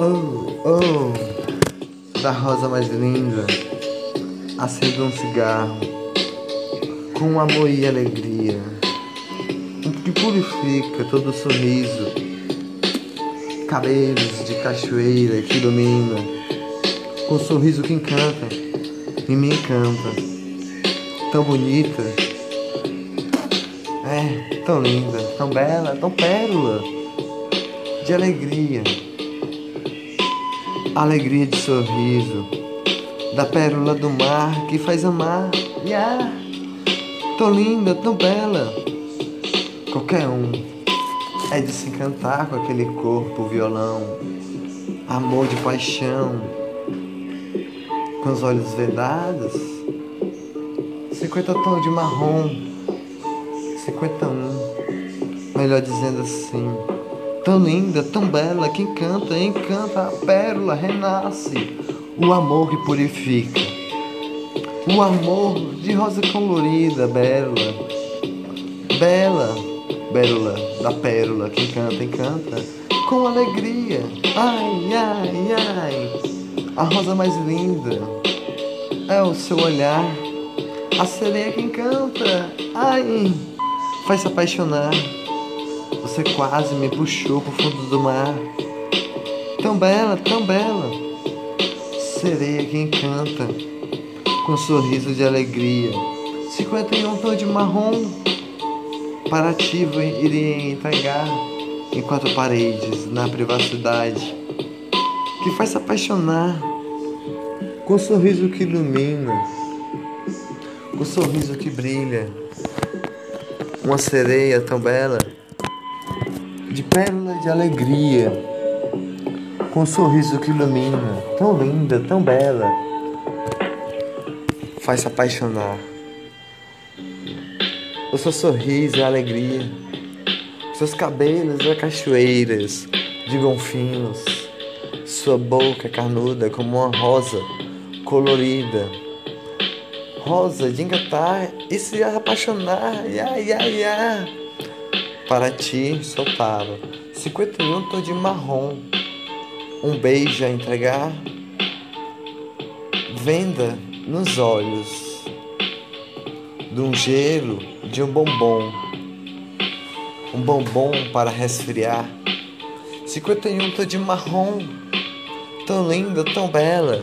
Oh, oh, da rosa mais linda, acenda um cigarro, com amor e alegria, que purifica todo sorriso, cabelos de cachoeira que ilumina, com sorriso que encanta e me encanta, tão bonita, é, tão linda, tão bela, tão pérola de alegria alegria de sorriso, da pérola do mar que faz amar. Yeah, tão linda, tão bela. Qualquer um é de se encantar com aquele corpo violão, amor de paixão, com os olhos vedados. 50 tons de marrom, 51, melhor dizendo assim. Tão linda, tão bela, que encanta, encanta, a pérola renasce. O amor que purifica. O amor de rosa colorida, bela. Bela, bela da pérola que encanta, encanta. Com alegria. Ai, ai, ai. A rosa mais linda é o seu olhar. A sereia que encanta. Ai, faz se apaixonar. Você quase me puxou pro fundo do mar. Tão bela, tão bela. Sereia que encanta, com um sorriso de alegria. 51 tons de marrom. Para ti iria entregar em quatro paredes, na privacidade. Que faz se apaixonar. Com um sorriso que ilumina. Com um sorriso que brilha. Uma sereia tão bela de pérola de alegria, com um sorriso que ilumina, tão linda, tão bela, faz se apaixonar. O seu sorriso é alegria, seus cabelos é cachoeiras de golfinhos, sua boca é carnuda como uma rosa colorida. Rosa de encantar e se apaixonar, ia, ia, ia para ti soltava 51 tons de marrom, um beijo a entregar, venda nos olhos, de um gelo, de um bombom, um bombom para resfriar. 51 tons de marrom, tão linda, tão bela,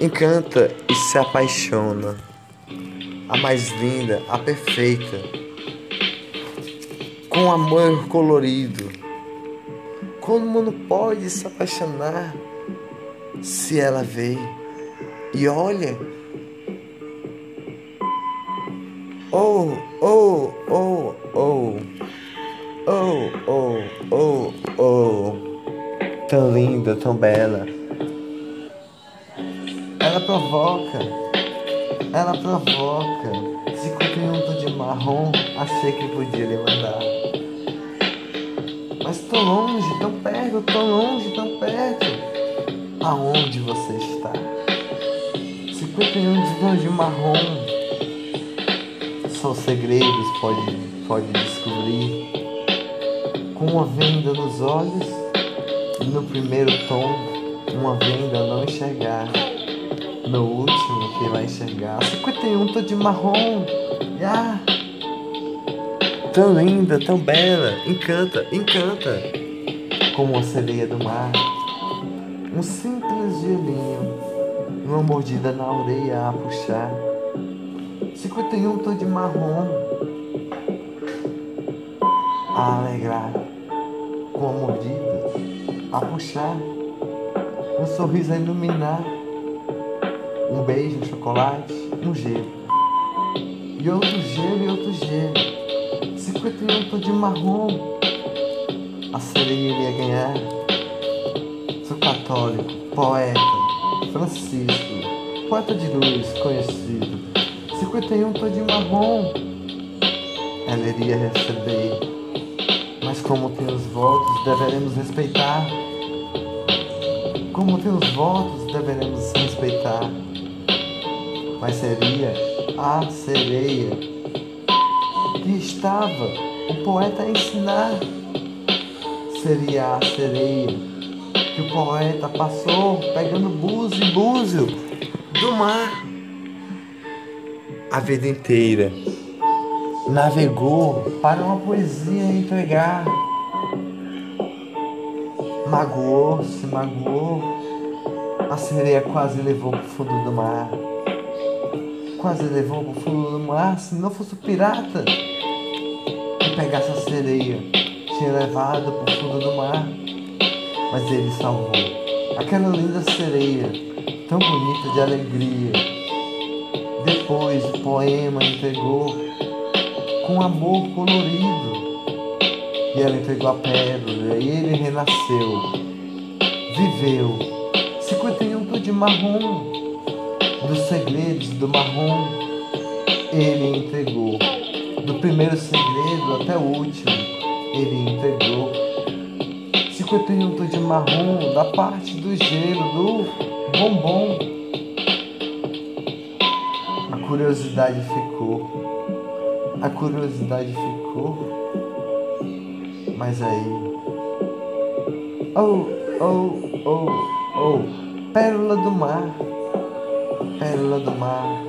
encanta e se apaixona. A mais linda, a perfeita com amor colorido. Como não pode se apaixonar se ela vê e olha? Oh, oh, oh, oh, oh, oh, oh, oh, tão linda, tão bela. Ela provoca, ela provoca. 51 de marrom, achei que podia. Mas tão longe, tão perto, tão longe, tão perto. Aonde você está? 51 de de marrom. Só segredos pode, pode descobrir. Com uma venda nos olhos e no primeiro tom, uma venda não enxergar. No último que vai enxergar. 51 tô de marrom. Ah! Tão linda, tão bela, encanta, encanta, como uma sereia do mar. Um simples gelinho, uma mordida na orelha a puxar. 51 tom de marrom. A alegrar, com a mordida a puxar, um sorriso a iluminar, um beijo, um chocolate, um gelo. E outro gelo e outro gelo 51 tô de marrom. A sereia iria ganhar. Sou católico, poeta, Francisco, poeta de luz conhecido. 51 tô de marrom. Ela iria receber. Mas como tem os votos, deveremos respeitar. Como tem os votos, deveremos respeitar. Mas seria a sereia estava o poeta a ensinar seria a sereia que o poeta passou pegando búzio e búzio do mar a vida inteira. Navegou para uma poesia entregar. Magoou, se magoou. A sereia quase levou para o fundo do mar. Quase levou para o fundo do mar. Se não fosse o pirata que pegasse a sereia, tinha levado para o fundo do mar. Mas ele salvou aquela linda sereia, tão bonita de alegria. Depois o poema entregou com amor colorido. E ela entregou a pérola e ele renasceu. Viveu 51 tudo de marrom. Dos segredos do marrom ele entregou. Do primeiro segredo até o último ele entregou. 51 tudo de marrom da parte do gelo do bombom. A curiosidade ficou. A curiosidade ficou. Mas aí. Oh, oh, oh, oh. Pérola do mar. Pérola do mar.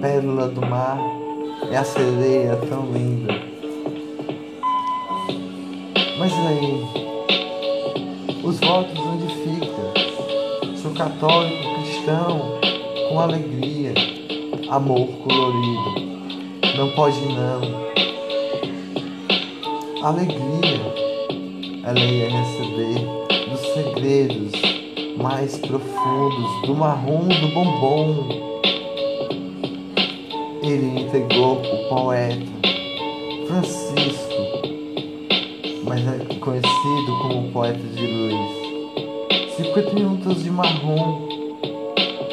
Pérola do mar. É a sereia tão linda. Mas aí. Os votos onde ficam? Sou católico, cristão, com alegria, amor colorido. Não pode não alegria ela ia receber dos segredos mais profundos do marrom do bombom. Ele entregou o poeta Francisco, mas é conhecido como poeta de luz. 51 tons de marrom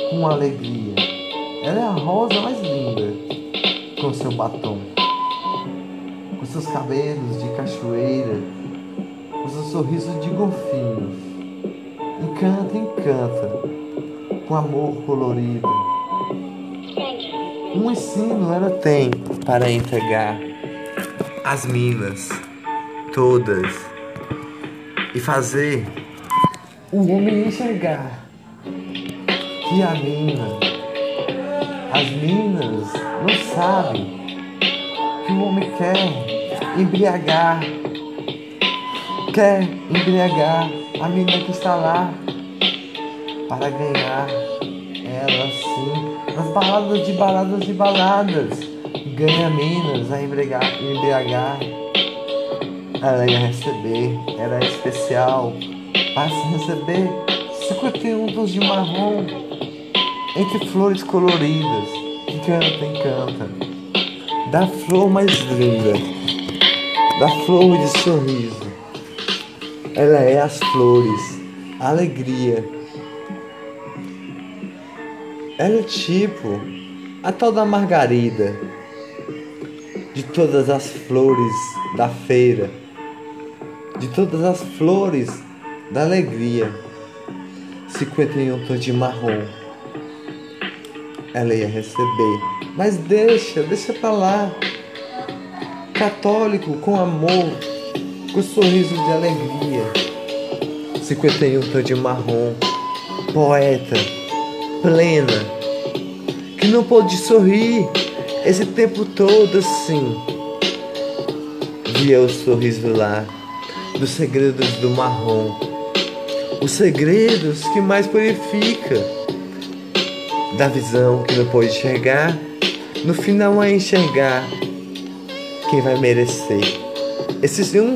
com alegria. Ela é a rosa mais linda com seu batom com seus cabelos de cachoeira, com seu sorriso de golfinho. Encanta, encanta, com amor colorido. Um ensino ela tem para entregar as minas todas e fazer o homem enxergar que a mina, as minas não sabem que o homem quer embriagar, quer embriagar a menina que está lá para ganhar ela sim nas baladas de baladas de baladas. Ganha minas a embriagar, embriagar ia receber era especial. Para se receber 51 tons de marrom. Entre flores coloridas que canta e canta da flor mais linda da flor de sorriso. Ela é as flores, a alegria. Ela é tipo a tal da margarida, de todas as flores da feira, de todas as flores da alegria. 51 tons de marrom. Ela ia receber. Mas deixa, deixa pra lá católico com amor, com sorriso de alegria. 51 tô de marrom, poeta, plena, que não pôde sorrir esse tempo todo assim. Via o sorriso lá, dos segredos do marrom, os segredos que mais purifica, da visão que não pôde enxergar, no final a enxergar quem vai merecer. Esse um,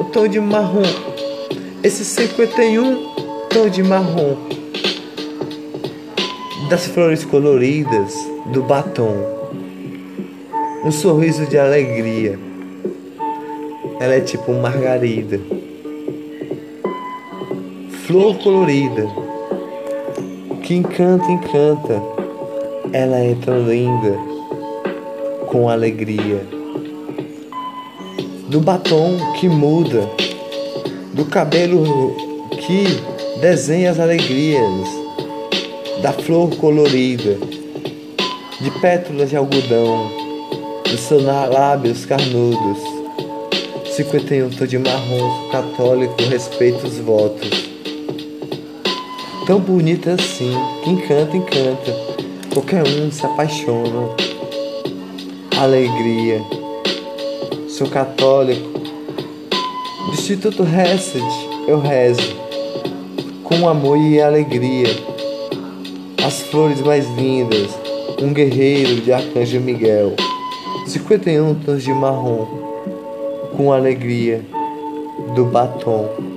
um tom de marrom. Esse 51 tom de marrom. Das flores coloridas do batom. Um sorriso de alegria. Ela é tipo margarida. Flor colorida. Que encanta, encanta. Ela é tão linda. Com alegria do batom que muda, do cabelo que desenha as alegrias, da flor colorida, de pétalas de algodão, dos seus lábios carnudos. 51 tô de marrom, católico, respeito os votos. Tão bonita assim, quem canta, encanta. Qualquer um se apaixona. Alegria. Sou católico. Do Instituto Hesed eu rezo. Com amor e alegria. As flores mais lindas. Um guerreiro de Arcanjo Miguel. 51 tons de marrom. Com alegria do batom.